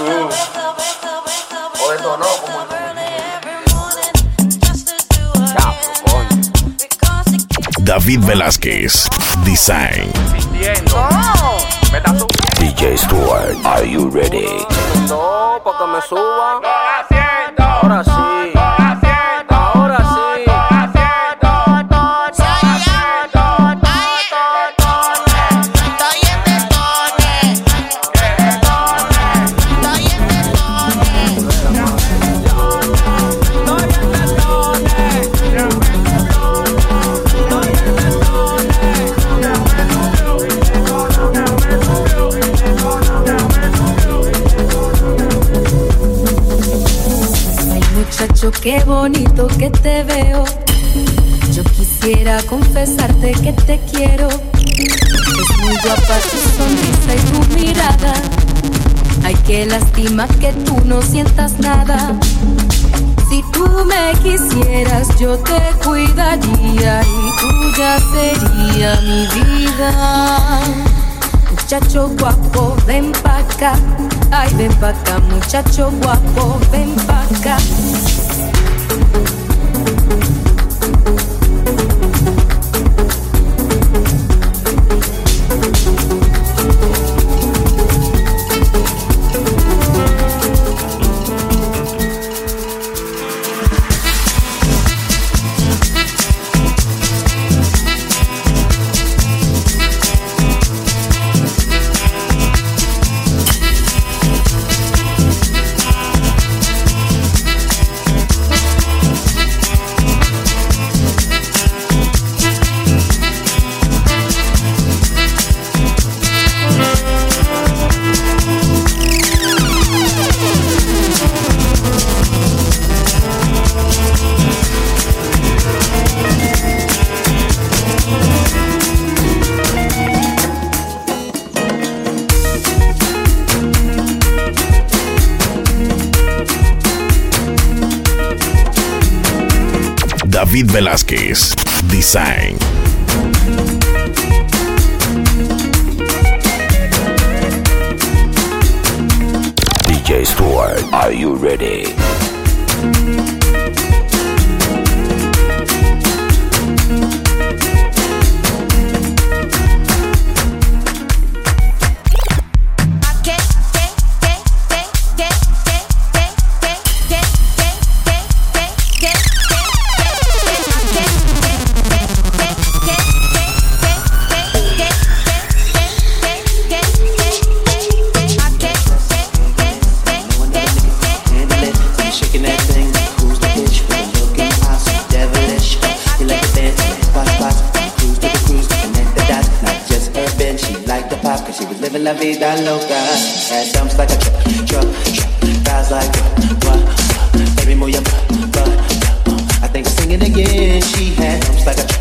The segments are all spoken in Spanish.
O detonó como David Velázquez, Design. subiendo. DJ Stuart, are you ready? No, porque me suba. Qué bonito que te veo. Yo quisiera confesarte que te quiero. Es muy guapa tu sonrisa y tu mirada. Ay, qué lástima que tú no sientas nada. Si tú me quisieras, yo te cuidaría y tuya sería mi vida. Muchacho guapo, ven pa' acá. Ay, ven pa' acá, muchacho guapo, ven pa' acá. David Velázquez, Design. DJ Stuart, are you ready? La vida loca. Like a truck, truck, truck. Thighs like what? Baby, move your butt, butt. I think I'm singing again. She had like a truck,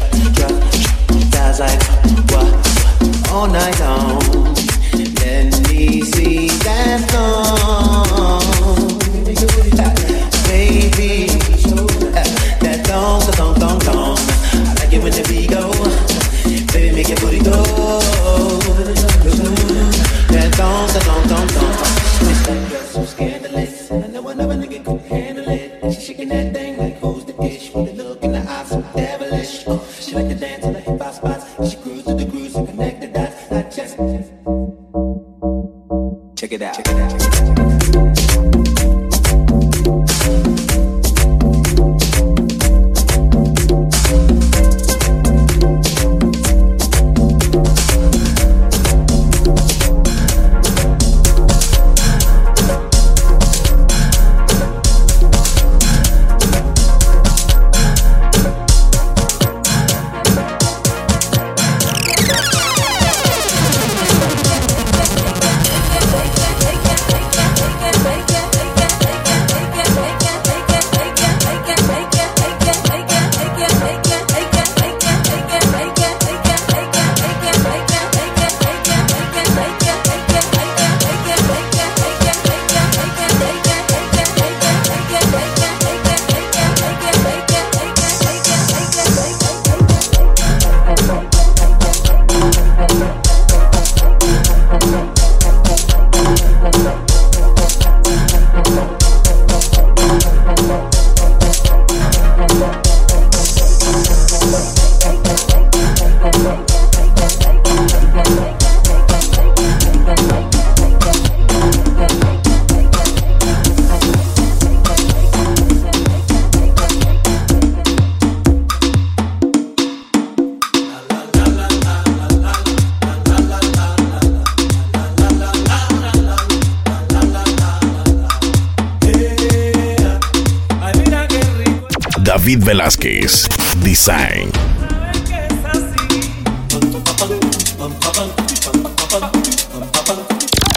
David Velázquez, Design.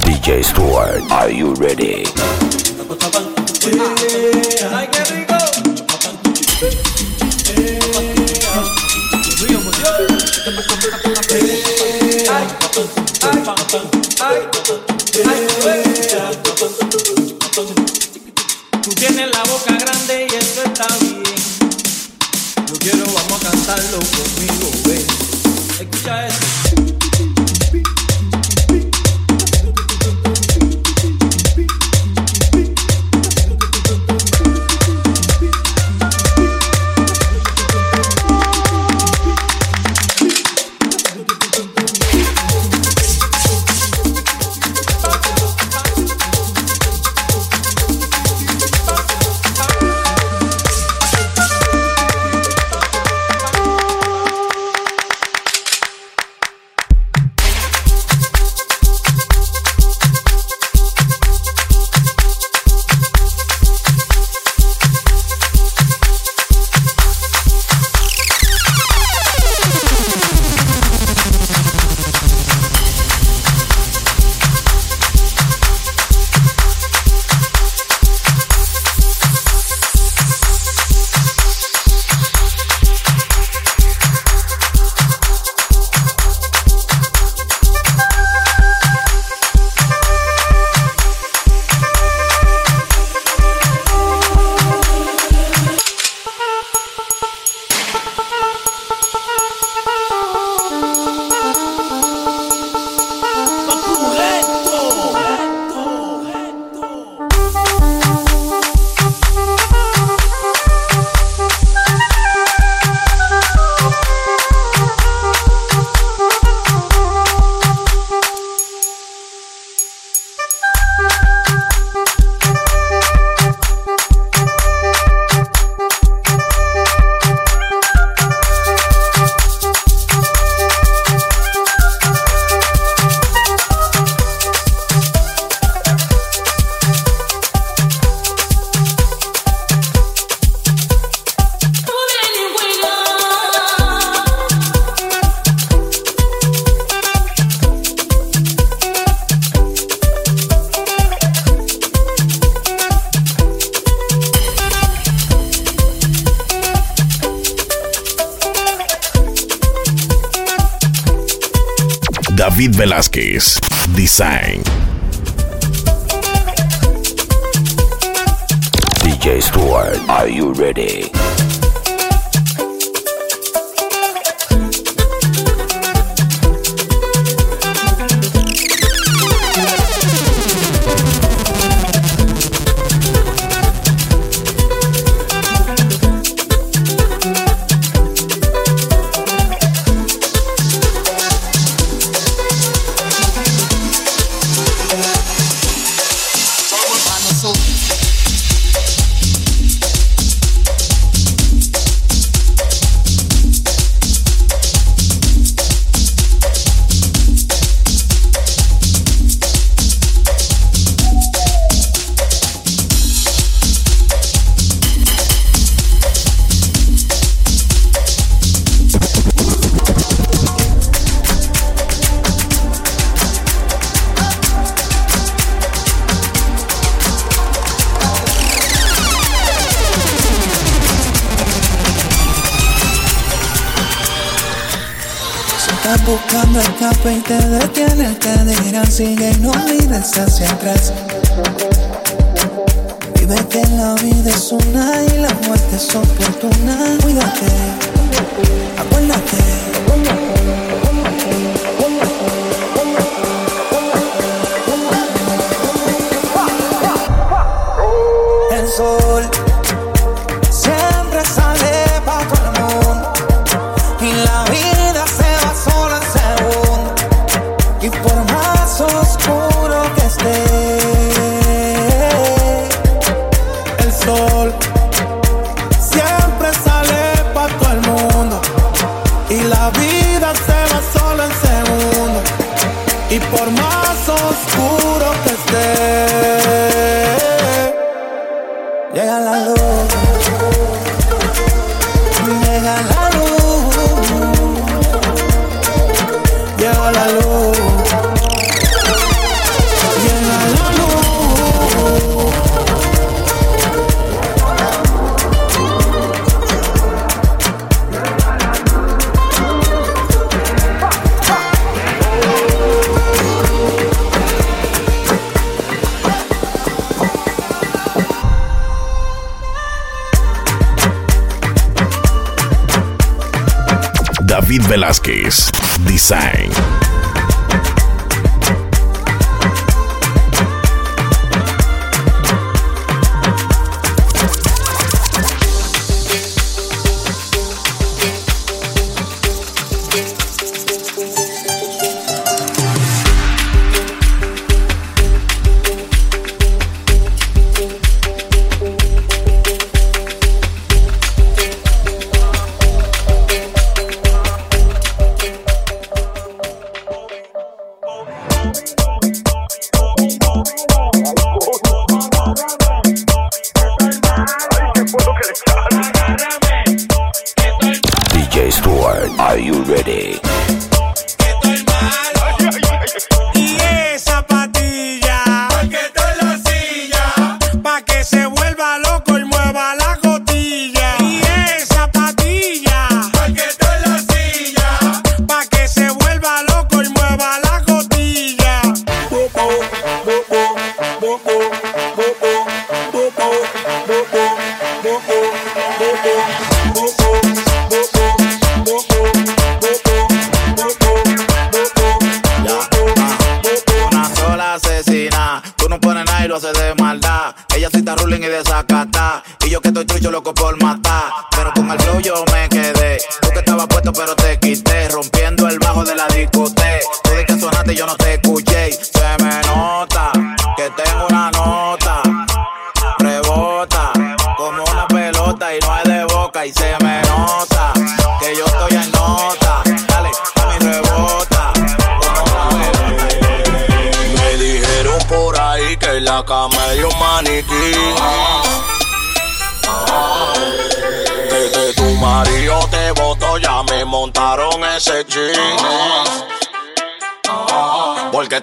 DJ Stuart, are you ready? Velázquez. Design. DJ Stuart, are you ready? en cada cadera, sigue, no mires hacia atrás. David Velázquez, Design.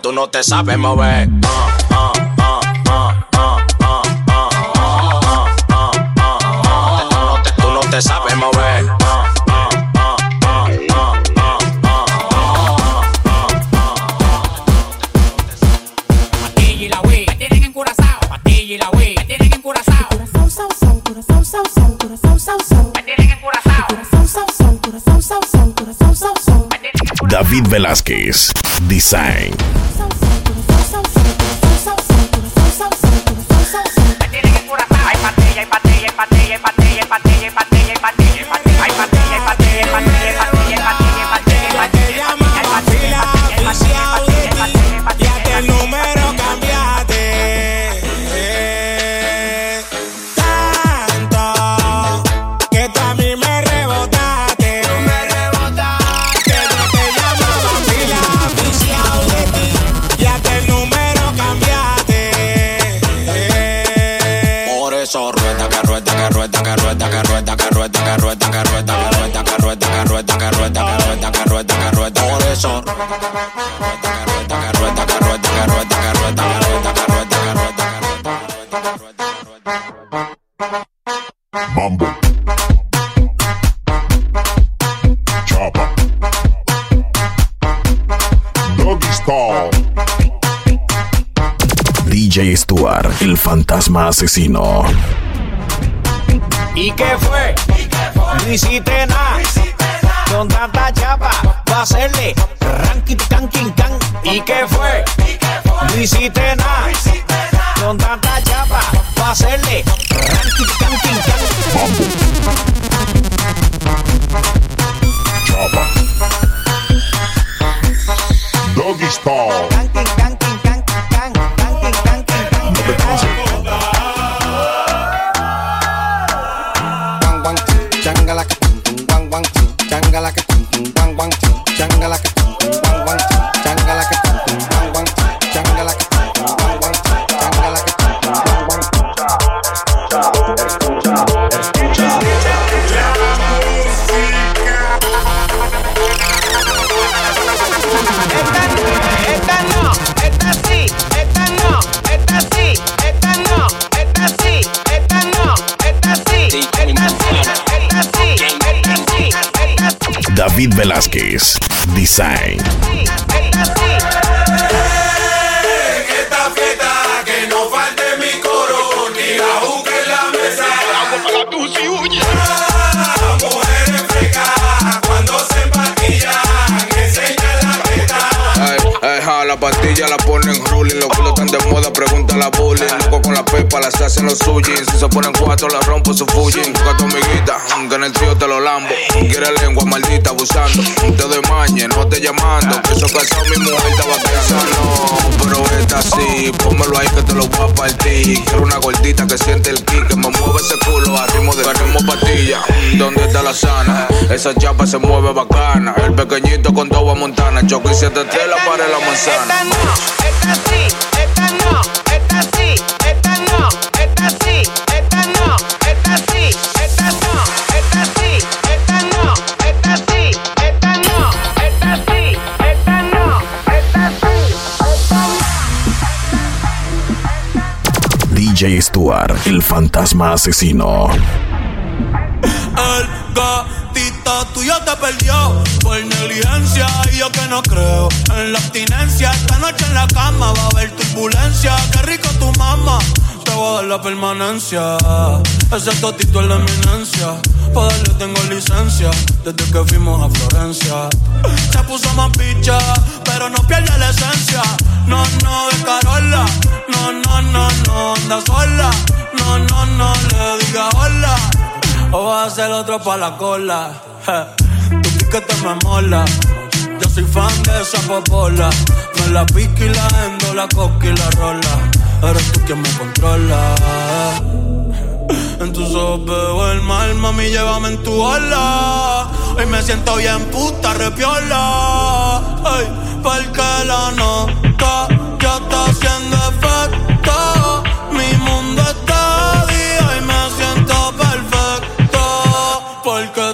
tú no te sabes mover. Tú no te sabes mover. Patilla en Patilla la la tienen tienen David Velázquez, Design. Mambo. Chapa. Stuart, el fantasma asesino. ¿Y qué fue? ¿Y qué fue? Con tanta chapa, va a hacerle David Velázquez. Design. Pastillas la ponen ruling. Los culos están de moda, pregunta la bullying. Loco con la pepa, las hacen los suyos. Si se ponen cuatro, la rompo su Fujin. Busca tu amiguita, que en el trío te lo lambo. Quiere lengua maldita abusando. Te doy mañe, no te llamando. Que eso casado mi mujer estaba pensando. Pero esta sí, pónmelo ahí que te lo voy a partir. Quiero una gordita que siente el kick, que me mueve ese culo a ritmo de ritmo patilla. ¿Dónde está la sana? Esa chapa se mueve bacana. El pequeñito con toda montana. Choque y siete tela para la manzana. Esta no, esta sí, esta no, esta sí, esta no, esta sí, esta no, esta sí, esta no, esta sí, esta no, esta sí, esta no, esta sí, esta no, esta sí, DJ Stuart, el fantasma asesino. El gatito tuyo te perdió por negligencia yo que no creo en la abstinencia. Esta noche en la cama va a haber turbulencia. Qué rico tu mamá, te voy a dar la permanencia. Ese totito es la eminencia. Pa' darle tengo licencia desde que fuimos a Florencia. Se puso más picha, pero no pierde la esencia. No, no, de Carola. No, no, no, no, anda sola. No, no, no, le diga hola. O vas a ser otro pa' la cola. Tu piquete me mola. Yo soy fan de esa popola. Me la pique y la endo, la coca y la rola. Eres tú quien me controla. En tus ojos veo el mal, mami, llévame en tu ola. Hoy me siento bien puta, repiola. Ay, porque la nota ya está haciendo efecto. Mi mundo está día y me siento perfecto. Porque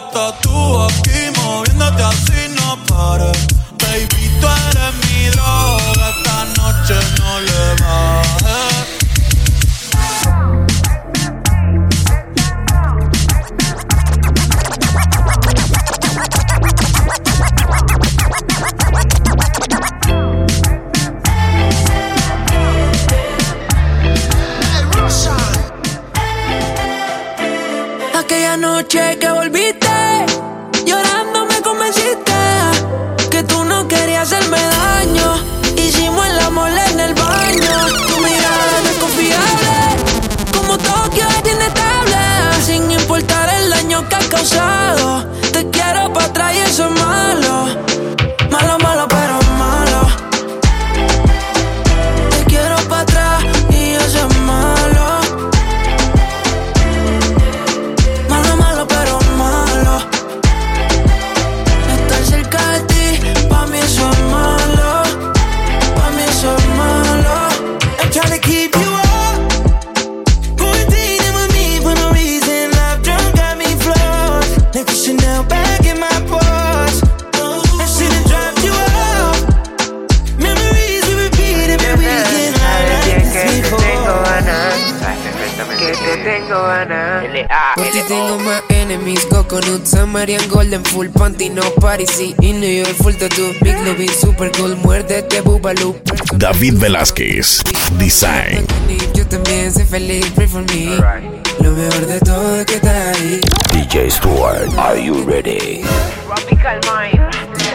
noche que volviste, Golden, Full Panty, no party, sí, y New York, full tattoo, Big Lobby, Super Cool, muérdete, Boobaloo. David Velázquez, Design. Yo también soy feliz, pray for me. Lo mejor de todo es que estás ahí. DJ Stuart, are you ready?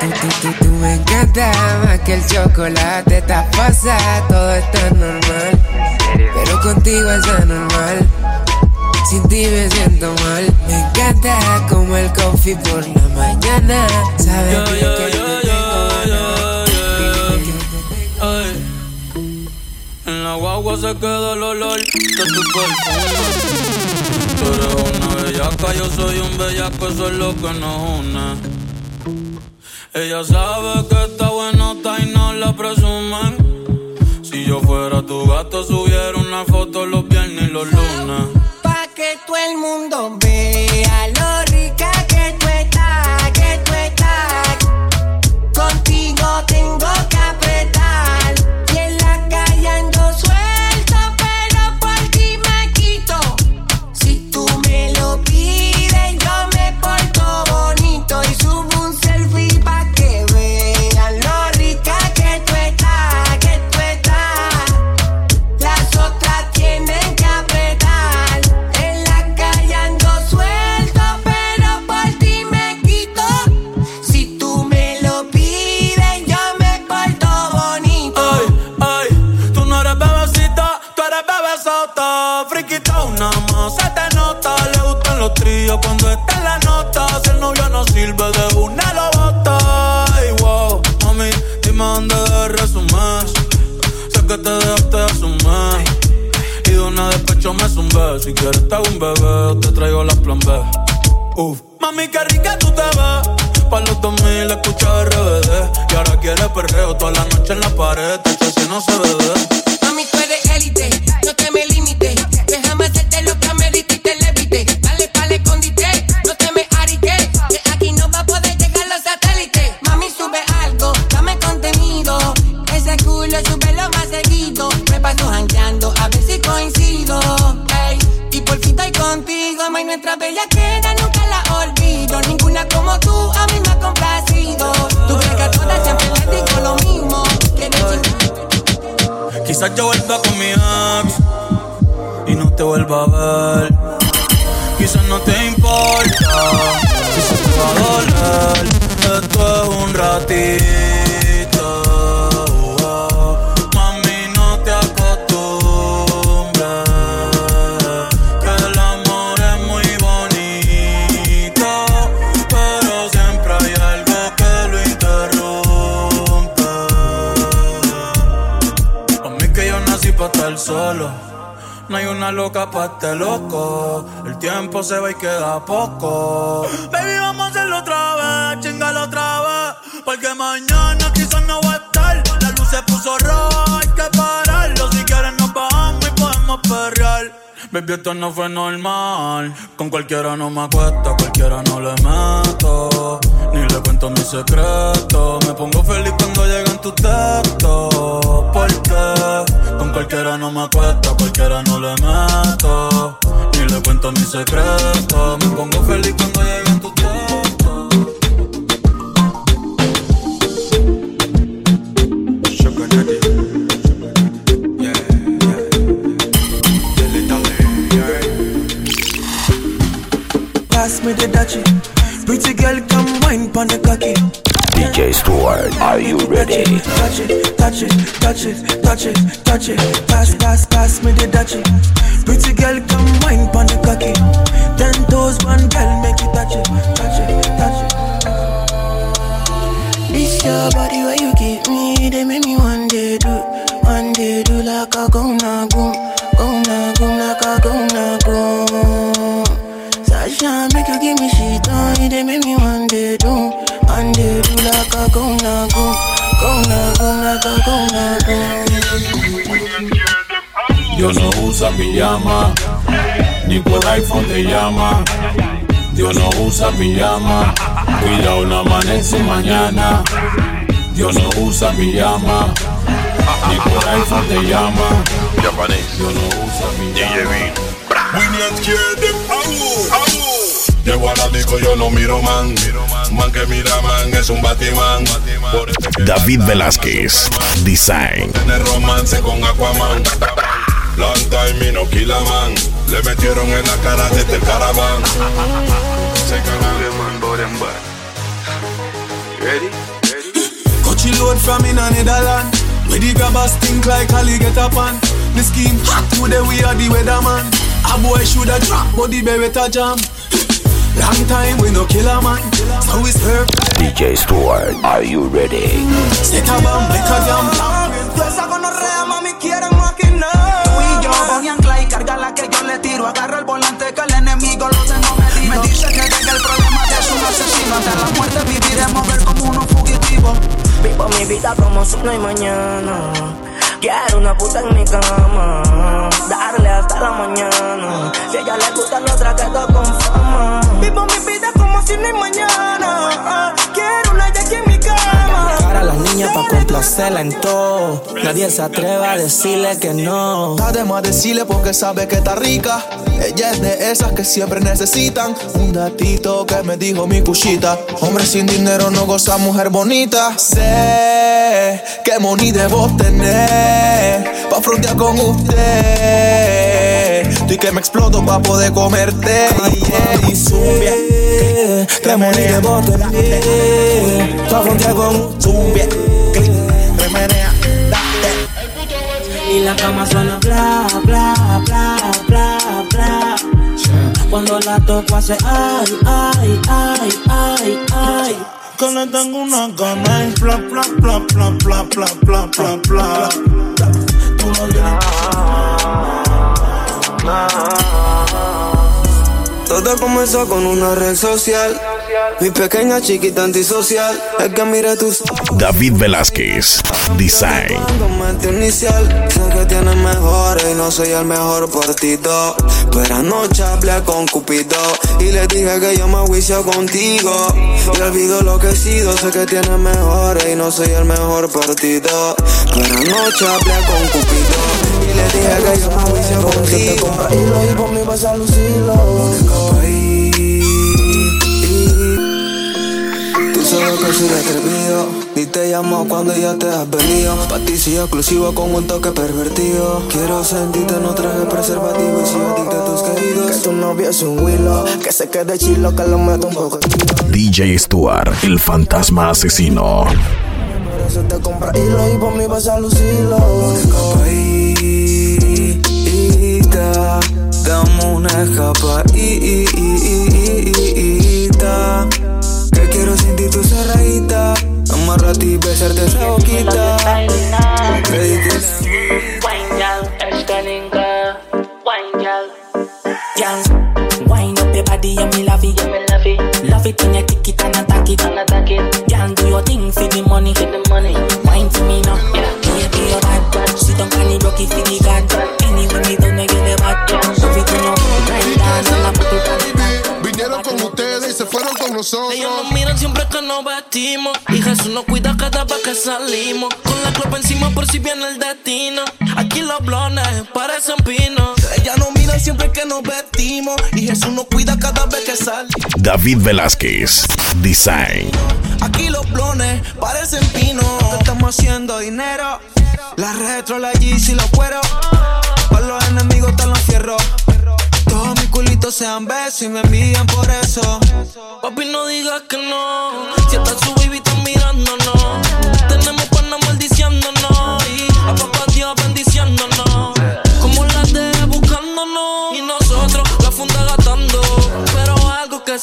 Tú, tú, tú, tú me encanta más que el chocolate, estás pasada, todo está normal. Pero contigo es anormal. Sin ti me siento mal. Me encanta como el coffee por la mañana. Sabes bien yeah, que yo yeah, te yeah, yeah, Ay. En la guagua se queda el olor de tu perfume. Tú eres una bellaca, yo soy un bellaco, eso es lo que nos une. Ella sabe que está buenota y no la presumen. Si yo fuera tu gato, subiera una foto los viernes y los lunes. Que todo el mundo vea lo rica si no se bebe. Quizás yo vuelva con mi ex y no te vuelva a ver. Quizás no te importa, quizás te va a doler. Esto es un ratito. Loca para este loco. El tiempo se va y queda poco. Baby, vamos a hacerlo otra vez, chingalo otra vez. Porque mañana quizás no va a estar. La luz se puso roja, hay que pararlo. Si quieres nos bajamos y podemos perrear. Baby, esto no fue normal. Con cualquiera no me acuesta, cualquiera no le meto. Ni le cuento mi secreto. Me pongo feliz cuando llegan tus textos. Porque con cualquiera no me acuesta, cualquiera no le meto. Ni le cuento mi secreto. Me pongo feliz cuando llegan tus textos. Pass me the dutchie. Pretty girl, come wine pon the cocky. DJ Stuart, are you ready? Touch it, touch it, touch it, touch it, touch it. Pass, pass, pass me the dutchie. Pretty girl, come wine pon the cocky. Ten toes, one girl, make you touch it, touch it, touch it. This your body where you give me, they make me one day do, one day do like a go na go, go na go like a go na go. Sasha make you give me shit on, they make me one day do, one day do like a go na go, go na go like a go na go. Dios no usa pijama, ni por iPhone te llama. Dios no usa pijama, cuidado no amanece mañana. Dios no usa pijama, ni por iPhone te llama. Dios no usa pijama. Llego a la disco, yo no miro man. Man que mira man es un batimán. Por eso que David Velázquez, Design. tiene romance con Aquaman. Long time y no kill a man. Le metieron en la cara desde el caraván. Se Ready? Coachy load from in a Netherland. Where the grabbers think like Ali get up on. The scheme hot today we are the weatherman. A boy shoulda drop, but the beretta jam. Long time we no kill a man, so we serve. DJ Stuart, are you ready? Set a bomb, make a jam. Yo esa gonorrea, mami, quieren maquinar. Tú y yo, Bonnie and Clyde, carga la que yo le tiro. Agarra el volante que el enemigo lo tengo medido. Me dice que llega el problema de su asesino. Hasta la muerte viviremos ver como unos fugitivos. Vivo mi vida como si no hay mañana. Quiero una puta en mi cama. Darle hasta la mañana. Si a ella le gusta la otra quedo con fama. Vivo mi vida como si no hay mañana. Quiero una Jackie en mi Para las niñas pa' complacerla en todo. Nadie se atreve a decirle que no. Además decirle porque sabe que está rica. Ella es de esas que siempre necesitan un datito que me dijo mi cuchita. Hombre sin dinero no goza mujer bonita. Sé que money debo tener pa' frontear con usted. Estoy que me exploto pa' poder comerte. Y zumbia, que pa' frontear con usted. Remenea, date. Y la cama suena bla, bla, bla, bla, bla. Cuando la toco hace ay, ay, ay, ay, ay. Que le tengo una gana y bla, bla, bla, bla, bla, bla, bla, bla, bla. Tú no Todo comenzó con una red social. Mi pequeña chiquita antisocial. Es que mire tus David Velázquez, Design. Que tienes mejores y no soy el mejor partido. Pero anoche hablé con Cupido y le dije que yo me juicio contigo. Y olvido lo que he sido. Sé que tienes mejores y no soy el mejor partido. Pero anoche hablé con Cupido y le dije que yo me juicio contigo. Y lo a lucirlo. Que soy atrevido Ni te llamo cuando ya te has venido Pa' ti soy exclusivo con un toque pervertido Quiero sentirte, no traje preservativo Y soy adicto a tus queridos Que tu novio es un willow Que se quede chilo, que lo meto un poco DJ Stuart, el fantasma asesino. Por eso te compra hilo y por mí vas a lucirlo Escapadita Dame una escapadita Que quiero Amarrate y besarte esa boquita Jesús nos cuida cada vez que salimos. Con la copa encima por si viene el destino. Aquí los blones parecen pinos. Ella nos mira siempre que nos vestimos. Y Jesús nos cuida cada vez que salimos. David Velázquez, Design. Aquí los blones parecen pinos. Estamos haciendo dinero La retro, la Yeezy, los cueros Para los enemigos están los fierros Todos mis culitos sean besos y me envían por eso Papi, no digas que no. Si está su baby,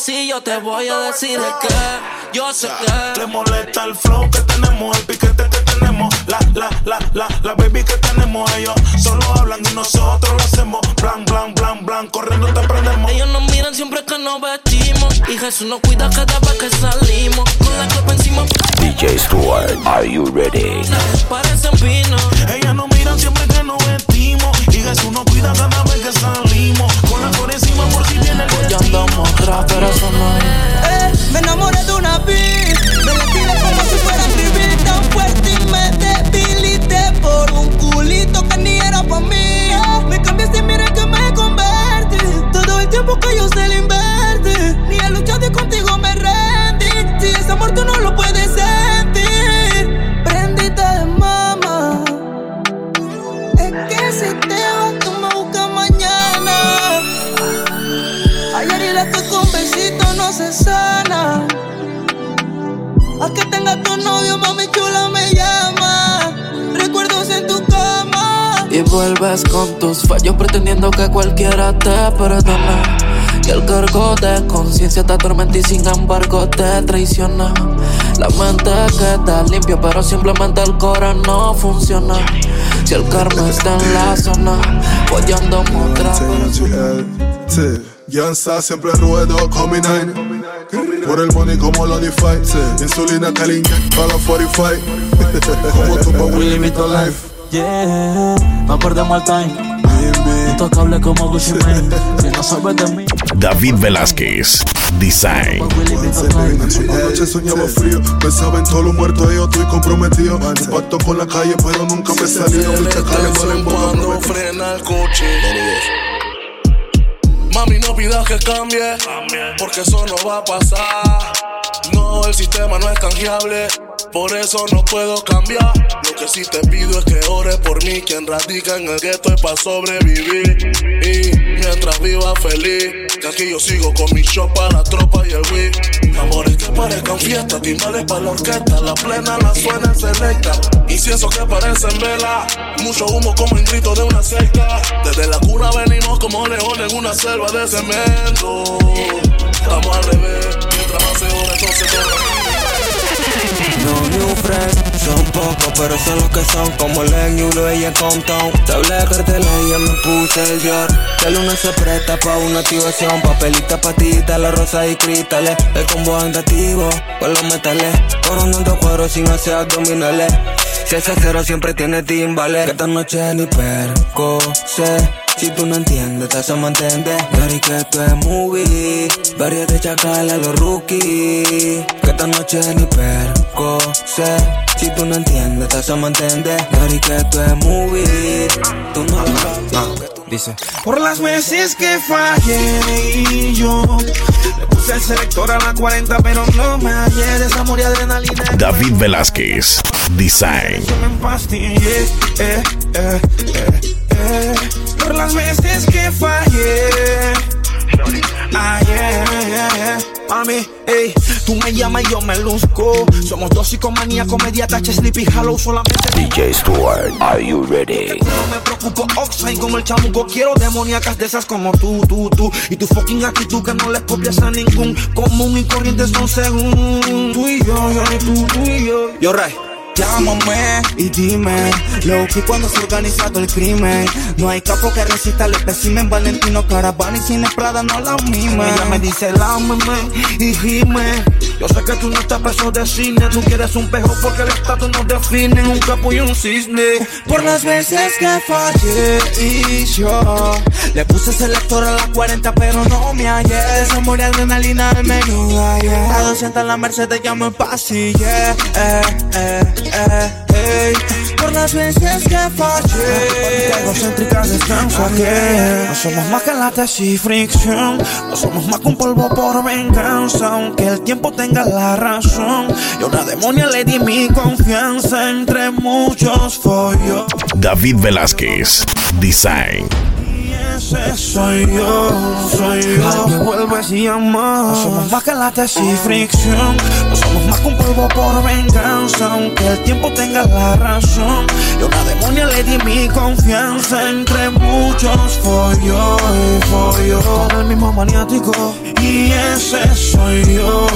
algo que sí yo te voy a decir es que yo sé que. Le molesta el flow que tenemos, el piquete que tenemos. La, la, la, la, la baby que tenemos. Ellos solo hablan y nosotros lo hacemos. Blan, blan, blan, blan, corriendo te prendemos. Ellos nos miran siempre que nos vestimos. Y Jesús nos cuida cada vez que salimos. Con la copa encima. DJ Stuart, are you ready? Parecen pinos. Ellas nos miran siempre que nos vestimos. Y Jesús nos cuida cada vez que salimos. Con la cora encima por si viene el Ya destino. andamos atrás, pero eso no es. Eh, me enamoré de una beat Me la tiré como si fuera a escribir tan fuerte y me debilité Por un culito que ni era pa' mí Me cambiaste y mira que me convertí Todo el tiempo que yo se le invertí sana. A que tenga tu novio, mami chula me llama. Recuerdos en tu cama. Y vuelves con tus fallos pretendiendo que cualquiera te perdone. Y el cargo de conciencia te atormenta y sin embargo te traiciona. La mente queda limpia, pero simplemente el corazón no funciona. Si el karma está en la zona, pues yo ando mostrando. Yansa siempre ruedo con mi nine Por el money como lo DeFi Insulina caliente para los 45 Como tu pa' Willy Vito Life. Yeah, no perdemos el time. Intocable como Gucci Mane. Si no sabes de mí, David Velázquez, Design. Anoche soñaba frío. Pensaba en todos los muertos y yo estoy comprometido. Un pacto con la calle pero nunca me salió Mis chacales valen cuando frena el coche Mami, no pidas que cambie, porque eso no va a pasar. No, el sistema no es canjeable, por eso no puedo cambiar. Lo que sí te pido es que ores por mí, quien radica en el gueto es para sobrevivir. Y mientras viva feliz. Que aquí yo sigo con mi shop para la tropa y el Wii. Amores que parezcan fiesta, timbales para la orquesta. La plena la suena en selecta. Incienso que parecen vela. Mucho humo como un grito de una secta. Desde la cuna venimos como leones en una selva de cemento. Estamos al revés, mientras más se ora, entonces No new friends, son pocos, pero son los que son como el New y el Compton. Te hablé de cartela y me puse el Dior. Que luna se presta pa' una activación, papelita, patita, la rosa y cristales. El combo andativo con los metales, coronando cuero sin hacer abdominales. Si ese cero siempre tiene timbales, que esta noche ni perco sé. Si tú no entiendes, te hacemos entender. Dari que esto es movie. Varias de chacal a los rookies. Que esta noche ni perco sé. Si tú no entiendes, te hacemos entender. Dari que esto es movie. Tú no lo Dice, por las veces que fallé y yo le puse el selector a la 40, pero no me hallé de esa amor y adrenalina. David Velázquez, Design. Eh, eh, eh, eh, por las veces que fallé. Ayer, mami, ey, tú me llamas y yo me luzco. Somos dos psicomanía, comedia, tache, sleepy, hollow, solamente. DJ Stuart, are you ready? No me preocupo, Oxide como el chamuco. Quiero demoníacas de esas como tú, tú, tú. Y tu fucking actitud que no le copias a ningún. Común y corriente son según. Tú y yo, yo y tú, tú y yo. Yo, Ray. Llámame y dime Lo que cuando se ha organizado el crimen. No hay capo que resista el espécimen. Valentino Caravana y sin Prada no la mime Ella me dice lámeme y gime Yo sé que tú no estás preso de cine. Tú quieres un pejo porque el estatus nos define. Un capo y un cisne. Por las veces que fallé y yo Le puse selector a la 40 pero no me hallé. Se murió adrenalina al menú ayer A 200 en la Mercedes ya me pasillé. Eh, eh, eh, eh. Por las veces que fallé Egocéntrica descanso aquí No somos más que la tesis fricción No somos más que un polvo por venganza Aunque el tiempo tenga la razón Y una demonia le di mi confianza Entre muchos follos David Velázquez, Design. Ese soy yo, soy yo. Me vuelves y llamas. No somos más que la tesis fricción. No somos más que un polvo por venganza. Aunque el tiempo tenga la razón. Y a una demonia le di mi confianza. Entre muchos follos y follos. Con el mismo maniático. Y ese soy yo,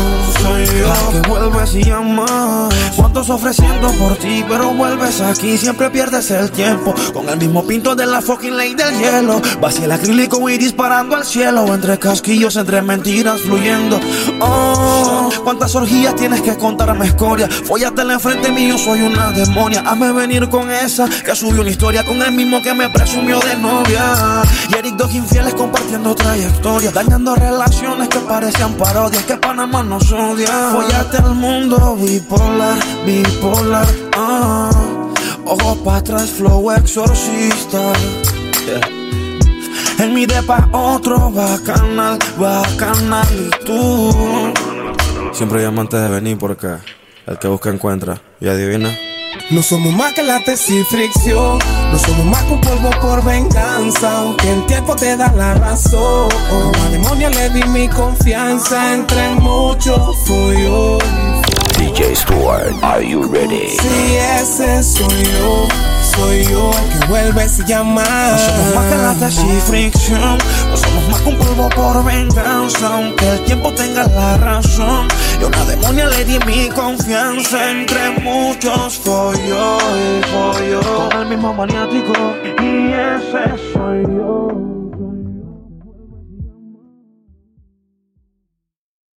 soy yo. Que vuelves y llamas. Cuántos ofreciendo por ti, pero vuelves aquí. Siempre pierdes el tiempo. Con el mismo pinto de la fucking ley del hielo. Vacía el acrílico y disparando al cielo. Entre casquillos, entre mentiras fluyendo. Oh, cuántas orgías tienes que contarme escoria. Fóllatela enfrente mío, soy una demonia. Hazme venir con esa que subió una historia con el mismo que me presumió de novia. Y Eric dos infieles compartiendo trayectoria. Dañando relaciones que parecían parodias. Que Panamá nos odia. Fóllate al mundo bipolar, bipolar. Ah, ojos para atrás, flow exorcista. En mi depa otro bacanal, bacanal y tú. Siempre llama antes de venir porque el que busca encuentra. Y adivina. No somos más que la tesis fricción. No somos más que un polvo por venganza. Aunque el tiempo te da la razón. A demonia le di mi confianza. Entre muchos fui yo. DJ Stuart, are you ready? Si ese soy yo, soy yo el que vuelves a llamar. No somos más que la tesis fricción. No somos más que un polvo por venganza. Aunque el tiempo tenga la razón. Y a una demonia le di mi confianza. Entre muchos follos y follos. Con el mismo maniático. Y ese soy yo.